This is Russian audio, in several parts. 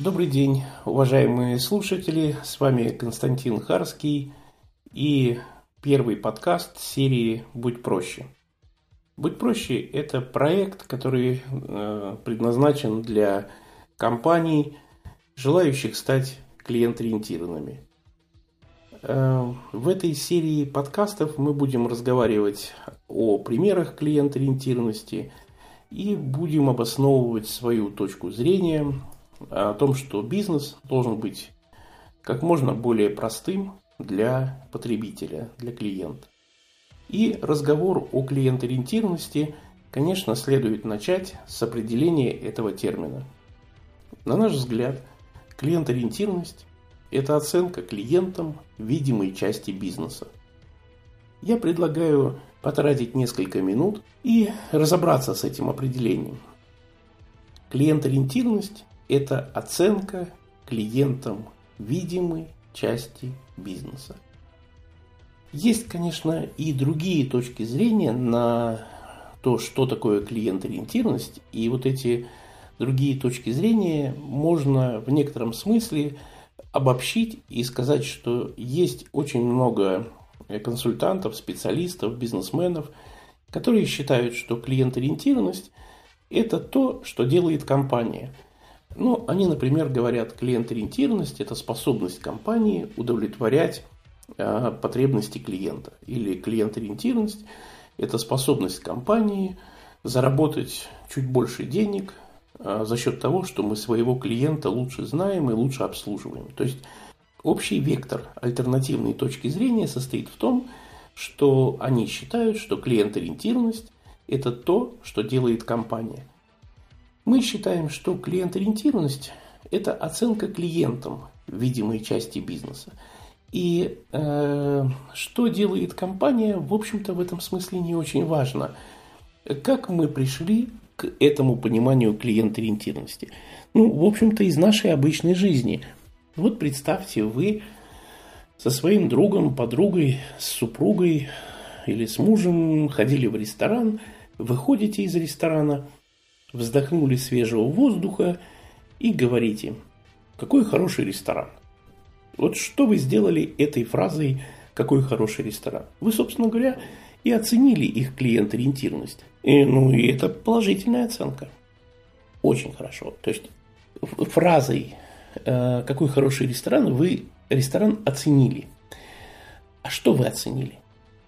Добрый день, уважаемые слушатели. С вами Константин Харский и первый подкаст серии «Будь проще». «Будь проще» – это проект, который э, предназначен для компаний, желающих стать клиент-ориентированными. Э, в этой серии подкастов мы будем разговаривать о примерах клиент-ориентированности и будем обосновывать свою точку зрения о том, что бизнес должен быть как можно более простым для потребителя, для клиента. И разговор о клиент-ориентированности, конечно, следует начать с определения этого термина. На наш взгляд, клиент-ориентированность – это оценка клиентам видимой части бизнеса. Я предлагаю потратить несколько минут и разобраться с этим определением. Клиент-ориентированность это оценка клиентам видимой части бизнеса. Есть, конечно, и другие точки зрения на то, что такое клиент-ориентированность, и вот эти другие точки зрения можно в некотором смысле обобщить и сказать, что есть очень много консультантов, специалистов, бизнесменов, которые считают, что клиент-ориентированность – это то, что делает компания – ну, они, например, говорят, клиент-ориентированность – это способность компании удовлетворять э, потребности клиента. Или клиент-ориентированность – это способность компании заработать чуть больше денег э, за счет того, что мы своего клиента лучше знаем и лучше обслуживаем. То есть общий вектор альтернативной точки зрения состоит в том, что они считают, что клиент-ориентированность – это то, что делает компания – мы считаем, что клиент-ориентированность – это оценка клиентам видимой части бизнеса. И э, что делает компания, в общем-то, в этом смысле не очень важно. Как мы пришли к этому пониманию клиент-ориентированности? Ну, в общем-то, из нашей обычной жизни. Вот представьте, вы со своим другом, подругой, с супругой или с мужем ходили в ресторан, выходите из ресторана – вздохнули свежего воздуха и говорите, какой хороший ресторан. Вот что вы сделали этой фразой «какой хороший ресторан»? Вы, собственно говоря, и оценили их клиент-ориентированность. И, ну и это положительная оценка. Очень хорошо. То есть фразой э, «какой хороший ресторан» вы ресторан оценили. А что вы оценили?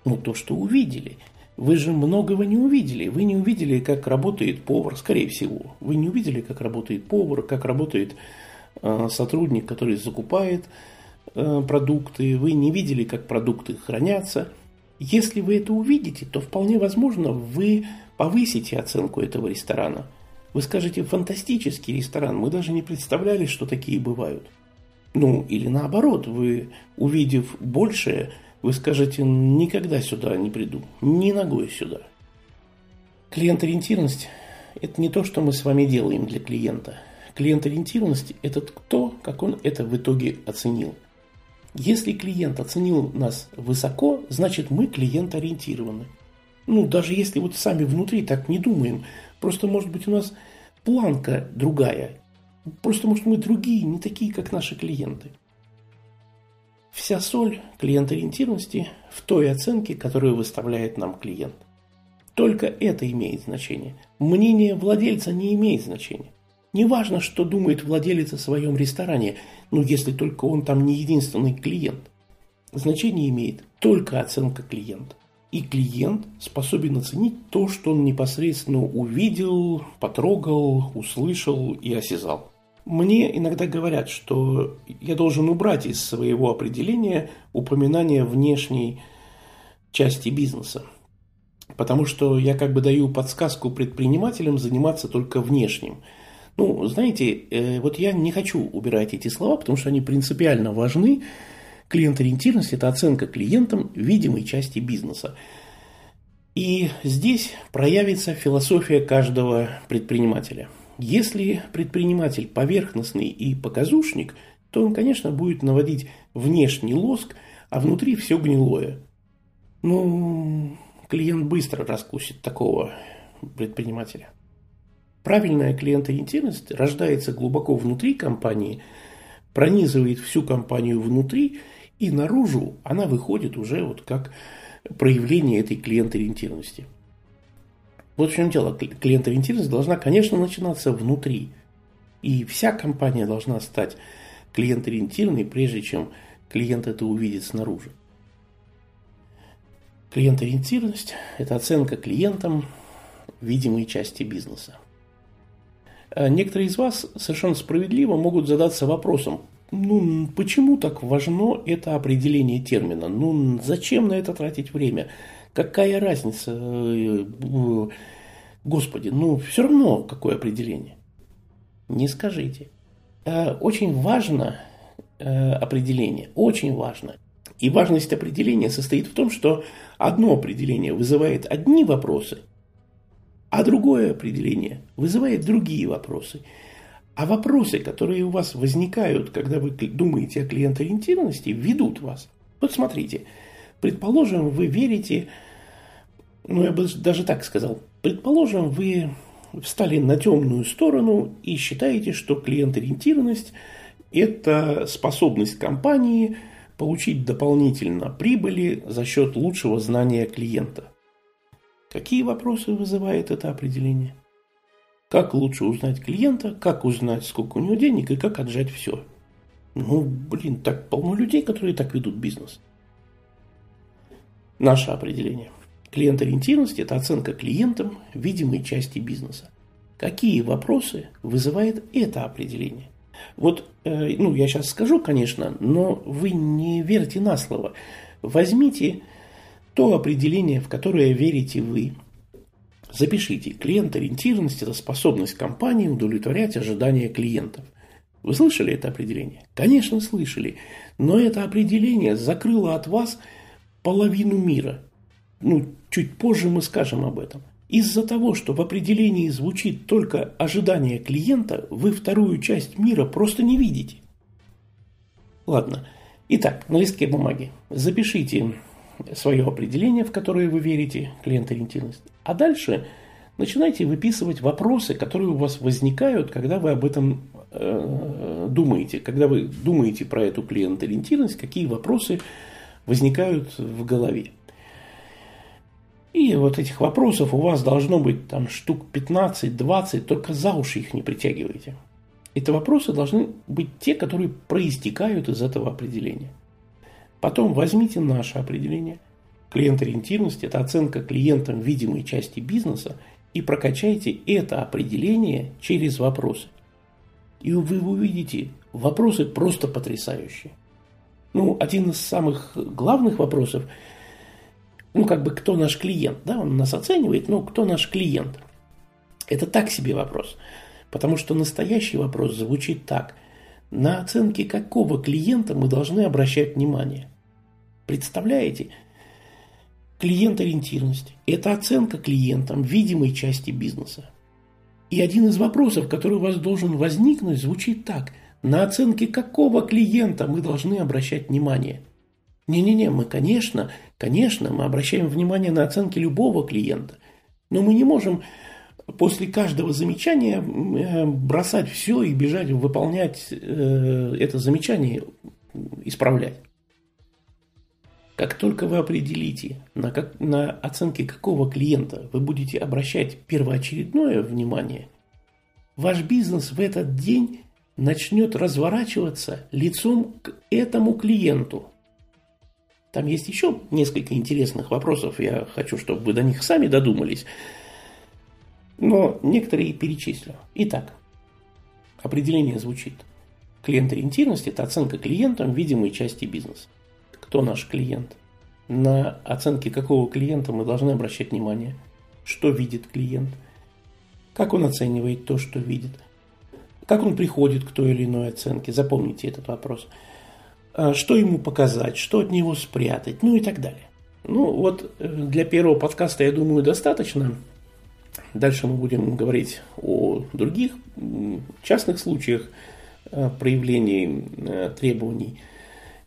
Ну, то, что увидели – вы же многого не увидели. Вы не увидели, как работает повар, скорее всего. Вы не увидели, как работает повар, как работает э, сотрудник, который закупает э, продукты. Вы не видели, как продукты хранятся. Если вы это увидите, то вполне возможно вы повысите оценку этого ресторана. Вы скажете, фантастический ресторан, мы даже не представляли, что такие бывают. Ну, или наоборот, вы, увидев большее, вы скажете, никогда сюда не приду, ни ногой сюда. Клиент-ориентированность – это не то, что мы с вами делаем для клиента. Клиент-ориентированность – это то, как он это в итоге оценил. Если клиент оценил нас высоко, значит мы клиент-ориентированы. Ну, даже если вот сами внутри так не думаем, просто может быть у нас планка другая. Просто может мы другие, не такие, как наши клиенты. Вся соль клиент-ориентированности в той оценке, которую выставляет нам клиент. Только это имеет значение. Мнение владельца не имеет значения. Неважно, что думает владелец о своем ресторане, но если только он там не единственный клиент. Значение имеет только оценка клиента. И клиент способен оценить то, что он непосредственно увидел, потрогал, услышал и осязал. Мне иногда говорят, что я должен убрать из своего определения упоминание внешней части бизнеса. Потому что я как бы даю подсказку предпринимателям заниматься только внешним. Ну, знаете, э, вот я не хочу убирать эти слова, потому что они принципиально важны. Клиент-ориентированность – это оценка клиентам видимой части бизнеса. И здесь проявится философия каждого предпринимателя – если предприниматель поверхностный и показушник, то он, конечно, будет наводить внешний лоск, а внутри все гнилое. Ну, клиент быстро раскусит такого предпринимателя. Правильная клиентоориентированность рождается глубоко внутри компании, пронизывает всю компанию внутри, и наружу она выходит уже вот как проявление этой клиентоориентированности. Вот в чем дело. Клиентоориентированность должна, конечно, начинаться внутри. И вся компания должна стать клиентоориентированной, прежде чем клиент это увидит снаружи. Клиентоориентированность – это оценка клиентам видимой части бизнеса. А некоторые из вас совершенно справедливо могут задаться вопросом, ну, почему так важно это определение термина? Ну, зачем на это тратить время? Какая разница? Э, господи, ну, все равно какое определение. Не скажите. А, очень важно э, определение, очень важно. И важность определения состоит в том, что одно определение вызывает одни вопросы, а другое определение вызывает другие вопросы. А вопросы, которые у вас возникают, когда вы думаете о клиентоориентированности, ведут вас. Вот смотрите, предположим, вы верите, ну я бы даже так сказал, предположим, вы встали на темную сторону и считаете, что клиент-ориентированность – это способность компании получить дополнительно прибыли за счет лучшего знания клиента. Какие вопросы вызывает это определение? Как лучше узнать клиента, как узнать, сколько у него денег и как отжать все. Ну, блин, так полно людей, которые так ведут бизнес. Наше определение. Клиент-ориентированность – это оценка клиентам видимой части бизнеса. Какие вопросы вызывает это определение? Вот, э, ну, я сейчас скажу, конечно, но вы не верьте на слово. Возьмите то определение, в которое верите вы. Запишите. Клиент-ориентированность – это способность компании удовлетворять ожидания клиентов. Вы слышали это определение? Конечно, слышали. Но это определение закрыло от вас половину мира. Ну, чуть позже мы скажем об этом. Из-за того, что в определении звучит только ожидание клиента, вы вторую часть мира просто не видите. Ладно. Итак, на листке бумаги запишите свое определение, в которое вы верите, клиент-ориентированность. А дальше начинайте выписывать вопросы, которые у вас возникают, когда вы об этом э, думаете, когда вы думаете про эту клиент-ориентированность, какие вопросы возникают в голове. И вот этих вопросов у вас должно быть там штук 15-20, только за уши их не притягивайте. Это вопросы должны быть те, которые проистекают из этого определения. Потом возьмите наше определение. Клиент-ориентированность – это оценка клиентам видимой части бизнеса и прокачайте это определение через вопросы. И вы увидите, вопросы просто потрясающие. Ну, один из самых главных вопросов, ну, как бы, кто наш клиент, да, он нас оценивает, но кто наш клиент? Это так себе вопрос. Потому что настоящий вопрос звучит так. На оценке какого клиента мы должны обращать внимание? Представляете? Клиент-ориентированность – это оценка клиентам видимой части бизнеса. И один из вопросов, который у вас должен возникнуть, звучит так. На оценке какого клиента мы должны обращать внимание? Не-не-не, мы, конечно, конечно, мы обращаем внимание на оценки любого клиента. Но мы не можем после каждого замечания э, бросать все и бежать выполнять э, это замечание, исправлять. Как только вы определите, на, как, на оценке какого клиента вы будете обращать первоочередное внимание, ваш бизнес в этот день начнет разворачиваться лицом к этому клиенту. Там есть еще несколько интересных вопросов, я хочу, чтобы вы до них сами додумались, но некоторые перечислю. Итак, определение звучит. Клиент-ориентированность – это оценка клиентам видимой части бизнеса кто наш клиент, на оценке какого клиента мы должны обращать внимание, что видит клиент, как он оценивает то, что видит, как он приходит к той или иной оценке, запомните этот вопрос, а, что ему показать, что от него спрятать, ну и так далее. Ну вот э, для первого подкаста, я думаю, достаточно. Дальше мы будем говорить о других частных случаях э, проявлений э, требований.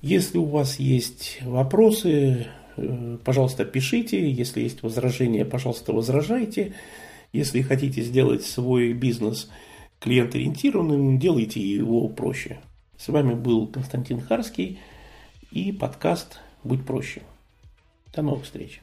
Если у вас есть вопросы, пожалуйста, пишите. Если есть возражения, пожалуйста, возражайте. Если хотите сделать свой бизнес клиент-ориентированным, делайте его проще. С вами был Константин Харский и подкаст «Будь проще». До новых встреч.